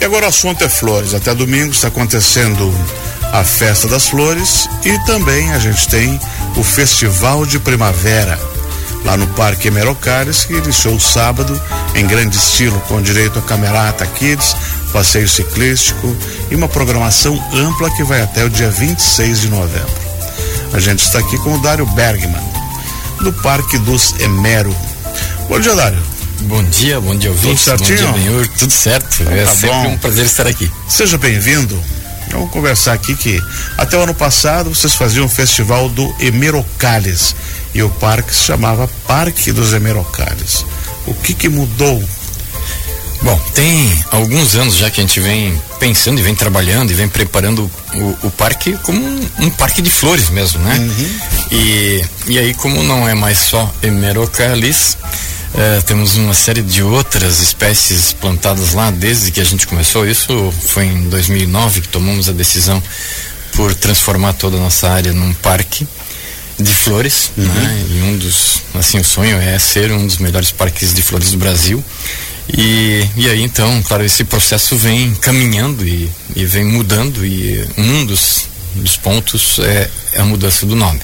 E agora o assunto é flores. Até domingo está acontecendo a Festa das Flores e também a gente tem o Festival de Primavera lá no Parque Emerocares, que iniciou sábado em grande estilo, com direito a camerata kids, passeio ciclístico e uma programação ampla que vai até o dia 26 de novembro. A gente está aqui com o Dário Bergman, do Parque dos Emero. Bom dia, Dário. Bom dia, bom dia, ouvintes. Tudo certinho? Bom dia, Benhur. Tudo certo. é tá sempre bom. um prazer estar aqui. Seja bem-vindo. Vamos conversar aqui que até o ano passado vocês faziam o festival do Emerocales e o parque se chamava Parque dos Emerocales. O que que mudou? Bom, tem alguns anos já que a gente vem pensando e vem trabalhando e vem preparando o, o parque como um, um parque de flores mesmo, né? E, e aí, como não é mais só Emerocalis, eh, temos uma série de outras espécies plantadas lá desde que a gente começou. Isso foi em 2009 que tomamos a decisão por transformar toda a nossa área num parque de flores, né? E um dos, assim, o sonho é ser um dos melhores parques de flores do Brasil. E, e aí então, claro, esse processo vem caminhando e, e vem mudando e um dos, dos pontos é, é a mudança do nome.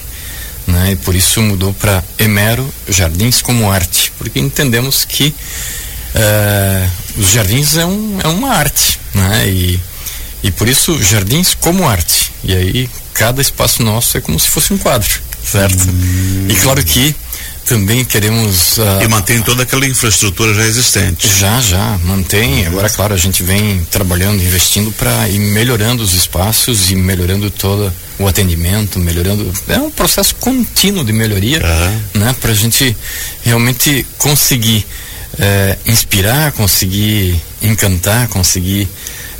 Né? E por isso mudou para Emero Jardins como Arte, porque entendemos que eh, os jardins é, um, é uma arte, né? E, e por isso jardins como arte. E aí cada espaço nosso é como se fosse um quadro, certo? E claro que também queremos ah, E mantém toda aquela infraestrutura já existente. já, já, mantém. Agora, claro, a gente vem trabalhando, investindo para ir melhorando os espaços e melhorando todo o atendimento, melhorando. É um processo contínuo de melhoria, Aham. né? Para a gente realmente conseguir eh, inspirar, conseguir encantar, conseguir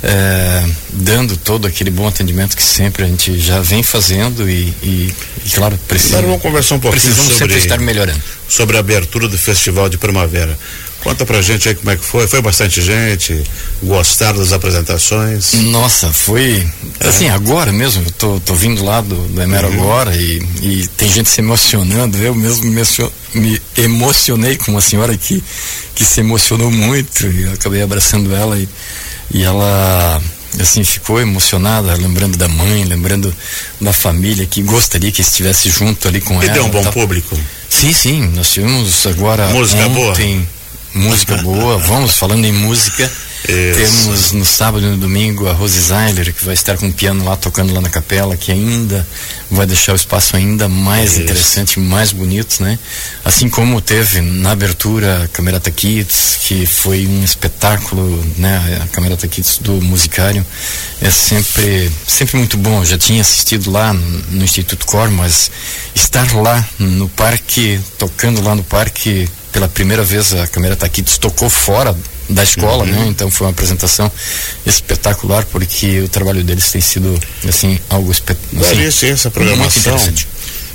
eh, dando todo aquele bom atendimento que sempre a gente já vem fazendo e, e, e, claro, precisa, Agora vamos conversar um pouquinho precisamos sobre, sempre estar melhorando. sobre a abertura do Festival de Primavera. Conta pra gente aí como é que foi. Foi bastante gente? Gostaram das apresentações? Nossa, foi. Assim, agora mesmo, eu tô, tô vindo lá do, do Emero agora e, e tem gente se emocionando. Eu mesmo me, me emocionei com uma senhora que, que se emocionou muito e eu acabei abraçando ela e, e ela assim ficou emocionada, lembrando da mãe, lembrando da família que gostaria que estivesse junto ali com E ela. deu um bom tal. público? Sim, sim, nós tivemos agora Música boa? Música boa. Vamos falando em música. Isso. Temos no sábado e no domingo a Rose Zeiler, que vai estar com o piano lá tocando lá na capela, que ainda vai deixar o espaço ainda mais Isso. interessante, mais bonito, né? Assim como teve na abertura a Camerata Kids, que foi um espetáculo, né? A Camerata Kids do Musicário é sempre, sempre muito bom. Eu já tinha assistido lá no Instituto Cor, mas estar lá no parque, tocando lá no parque pela primeira vez a Camerata Kids tocou fora da escola, Uhum. né? Então foi uma apresentação espetacular porque o trabalho deles tem sido assim algo espe- Daria assim, sim essa programação.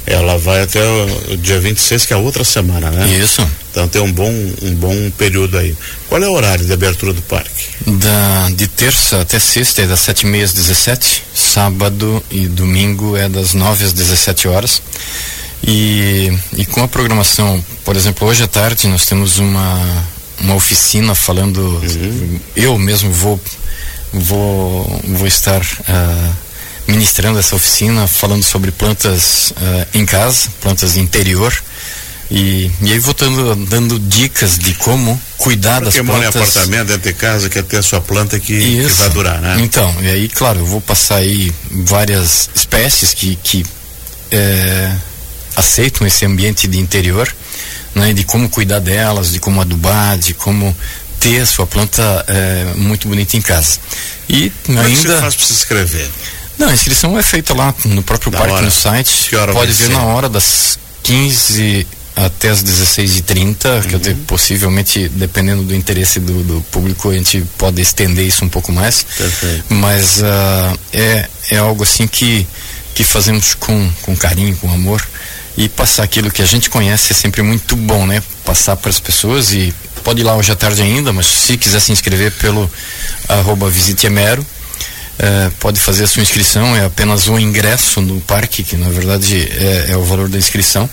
Ela vai até o, o dia 26, que é a outra semana, né? Isso. Então tem um bom, um bom período aí. Qual é o horário de abertura do parque? Da, de terça até sexta é das sete e meia às 17, sábado e domingo é das 9 às 17 horas. E, e com a programação, por exemplo, hoje à tarde nós temos uma, uma oficina falando. Eu mesmo vou, vou, vou estar ah, ministrando essa oficina falando sobre plantas ah, em casa, plantas de interior. E, e aí vou dando, dicas de como cuidar das Quem mora em plantas. apartamento, dentro de casa, quer ter a sua planta que, que vai durar, né? Então, e aí, claro, eu vou passar aí várias espécies que, que é, aceitam esse ambiente de interior, né? De como cuidar delas, de como adubar, de como ter a sua planta é, muito bonita em casa. E Como é que você ainda. faz para se inscrever? Não, a inscrição é feita lá no próprio Na parque, hora? no site. Pode ver ser? na hora das 15 até as 16h30, que eu Uhum. te- possivelmente, dependendo do interesse do, do público, a gente pode estender isso um pouco mais. Perfeito. Mas ah, é, é algo assim que, que fazemos com, com carinho, com amor. E passar aquilo que a gente conhece é sempre muito bom, né? Passar para as pessoas e pode ir lá hoje à tarde ainda, mas se quiser se inscrever pelo arroba Visite Emero, eh, pode fazer a sua inscrição, é apenas um ingresso no parque, que na verdade é, é o valor da inscrição.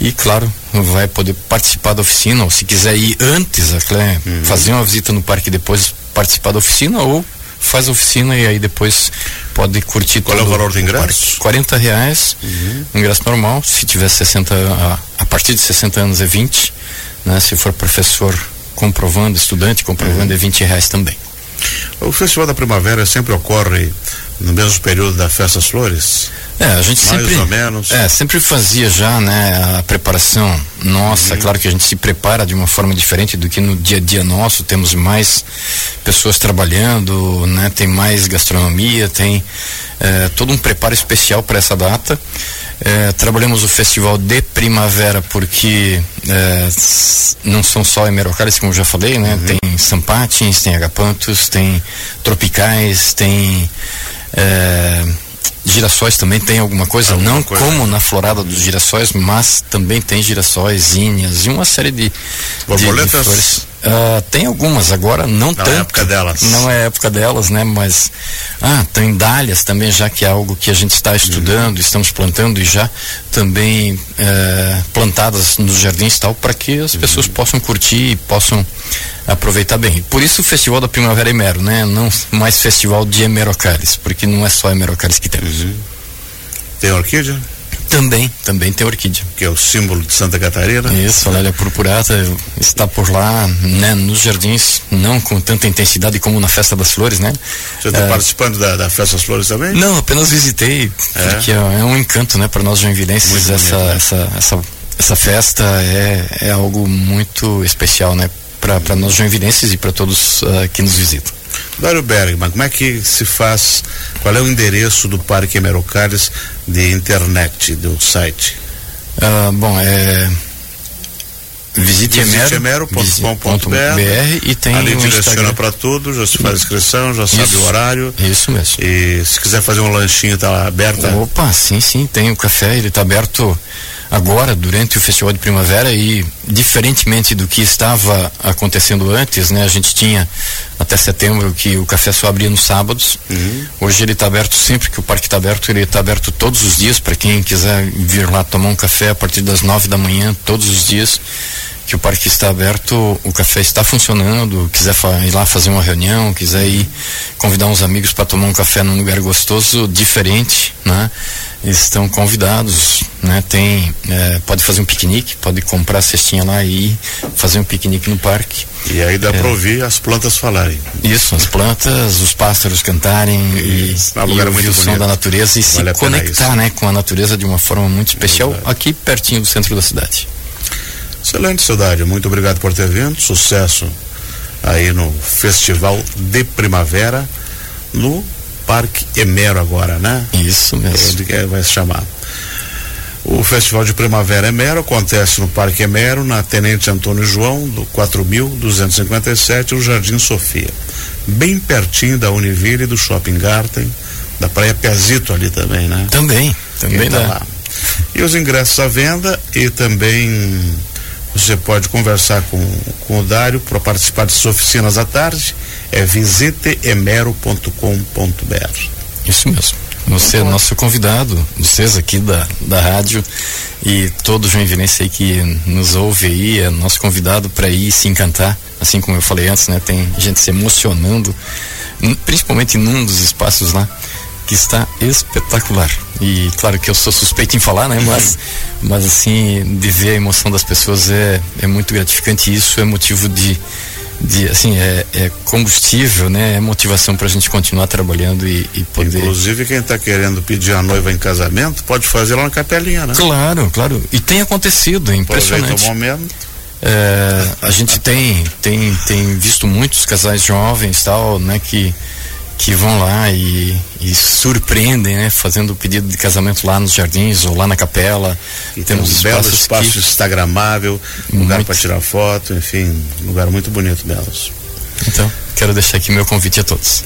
E claro, vai poder participar da oficina, ou se quiser ir antes, até fazer uma visita no parque e depois participar da oficina ou faz oficina e aí depois pode curtir Qual é o valor do ingresso? 40 reais, uhum. ingresso normal, se tiver 60, a, a partir de 60 anos é 20, né? Se for professor comprovando, estudante comprovando uhum. é 20 reais também. O Festival da Primavera sempre ocorre no mesmo período da Festa das Flores? É, a gente Mais sempre, ou menos. É, sempre fazia já, né, a preparação nossa. Uhum. Claro que a gente se prepara de uma forma diferente do que no dia a dia nosso. Temos mais pessoas trabalhando, né, tem mais gastronomia, tem é, todo um preparo especial para essa data. É, trabalhamos o festival de primavera porque é, não são só emerocales, como eu já falei, né? Uhum. Tem sampatins, tem agapantos, tem tropicais, tem é, Girassóis também tem alguma coisa, alguma não coisa. como na florada dos girassóis, mas também tem girassóis, índias e uma série de borboletas. De, de flores. Uh, tem algumas, agora não, não tanto. Não é época delas. Não é época delas, né? Mas ah, tem dálias também, já que é algo que a gente está estudando, uhum. estamos plantando e já também uh, plantadas nos jardins tal, para que as uhum. pessoas possam curtir e possam aproveitar bem. Por isso o Festival da Primavera Emero, né? Não mais festival de Emerocales, porque não é só Emerocales que temos. Uhum. Tem orquídea? Também, também tem orquídea. Que é o símbolo de Santa Catarina. Isso, a Lélia purpurata está por lá, né, nos jardins, não com tanta intensidade como na Festa das Flores, né? Você está é... participando da, da, Festa das Flores também? Não, apenas visitei, é? porque é, é um encanto, né, para nós joinvilenses, essa, né? essa, essa, essa festa é, é algo muito especial, né? Para nós joinvilenses e para todos uh, que nos visitam. Dário Bergman, como é que se faz, qual é o endereço do Parque Emerocales de internet, do site? Uh, bom, é visiteemero.com.br e tem ali direciona para tudo, já se faz inscrição, já sabe o horário. Isso mesmo. E se quiser fazer um lanchinho, tá aberto? Opa, sim, sim, tem o café, ele está aberto agora durante o festival de primavera e diferentemente do que estava acontecendo antes, né? A gente tinha até setembro que o café só abria nos sábados. Uhum. Hoje ele está aberto sempre que o parque está aberto, ele está aberto todos os dias para quem quiser vir lá tomar um café a partir das nove da manhã todos os dias que o parque está aberto, o café está funcionando, quiser ir lá fazer uma reunião, quiser ir convidar uns amigos para tomar um café num lugar gostoso, diferente, né? Estão convidados, né? Tem, é, pode fazer um piquenique, pode comprar a cestinha lá e fazer um piquenique no parque. E aí dá é, para ouvir as plantas falarem. Isso, as plantas, os pássaros cantarem e, é e ouvir o som da natureza e vale se conectar, né, com a natureza de uma forma muito especial aqui pertinho do centro da cidade. Excelente, Cidade. Muito obrigado por ter vindo. Sucesso aí no Festival de Primavera no Parque Emero agora, né? Isso mesmo. É, vai se chamar. O Festival de Primavera Emero acontece no Parque Emero, na Tenente Antônio João, do 4257, no Jardim Sofia. Bem pertinho da Univille e do Shopping Garten, da Praia Piazito ali também, né? Também, também tá lá. E os ingressos à venda e também você pode conversar com, com o Dário para participar dessas oficinas à tarde. É visiteemero.com.br. Isso mesmo. Você é nosso convidado, vocês aqui da, da rádio e todo joinvilense aí que nos ouve aí, é nosso convidado para ir se encantar, assim como eu falei antes, né? Tem gente se emocionando, principalmente num dos espaços lá que está espetacular. E claro que eu sou suspeito em falar, né? Mas, mas assim, de ver a emoção das pessoas é, é muito gratificante e isso é motivo de, de assim, é, é combustível, né? É motivação para a gente continuar trabalhando e, e poder. Inclusive quem está querendo pedir a noiva em casamento pode fazer lá na capelinha, né? Claro, claro. E tem acontecido, é impressionante. Aproveita o momento. É, a gente tem, tem, tem visto muitos casais jovens tal, né? Que que vão lá e, e, surpreendem, né? Fazendo o pedido de casamento lá nos jardins ou lá na capela. E temos um belo espaço que... instagramável, lugar para tirar foto, enfim, lugar muito bonito, belos. Então, quero deixar aqui meu convite a todos.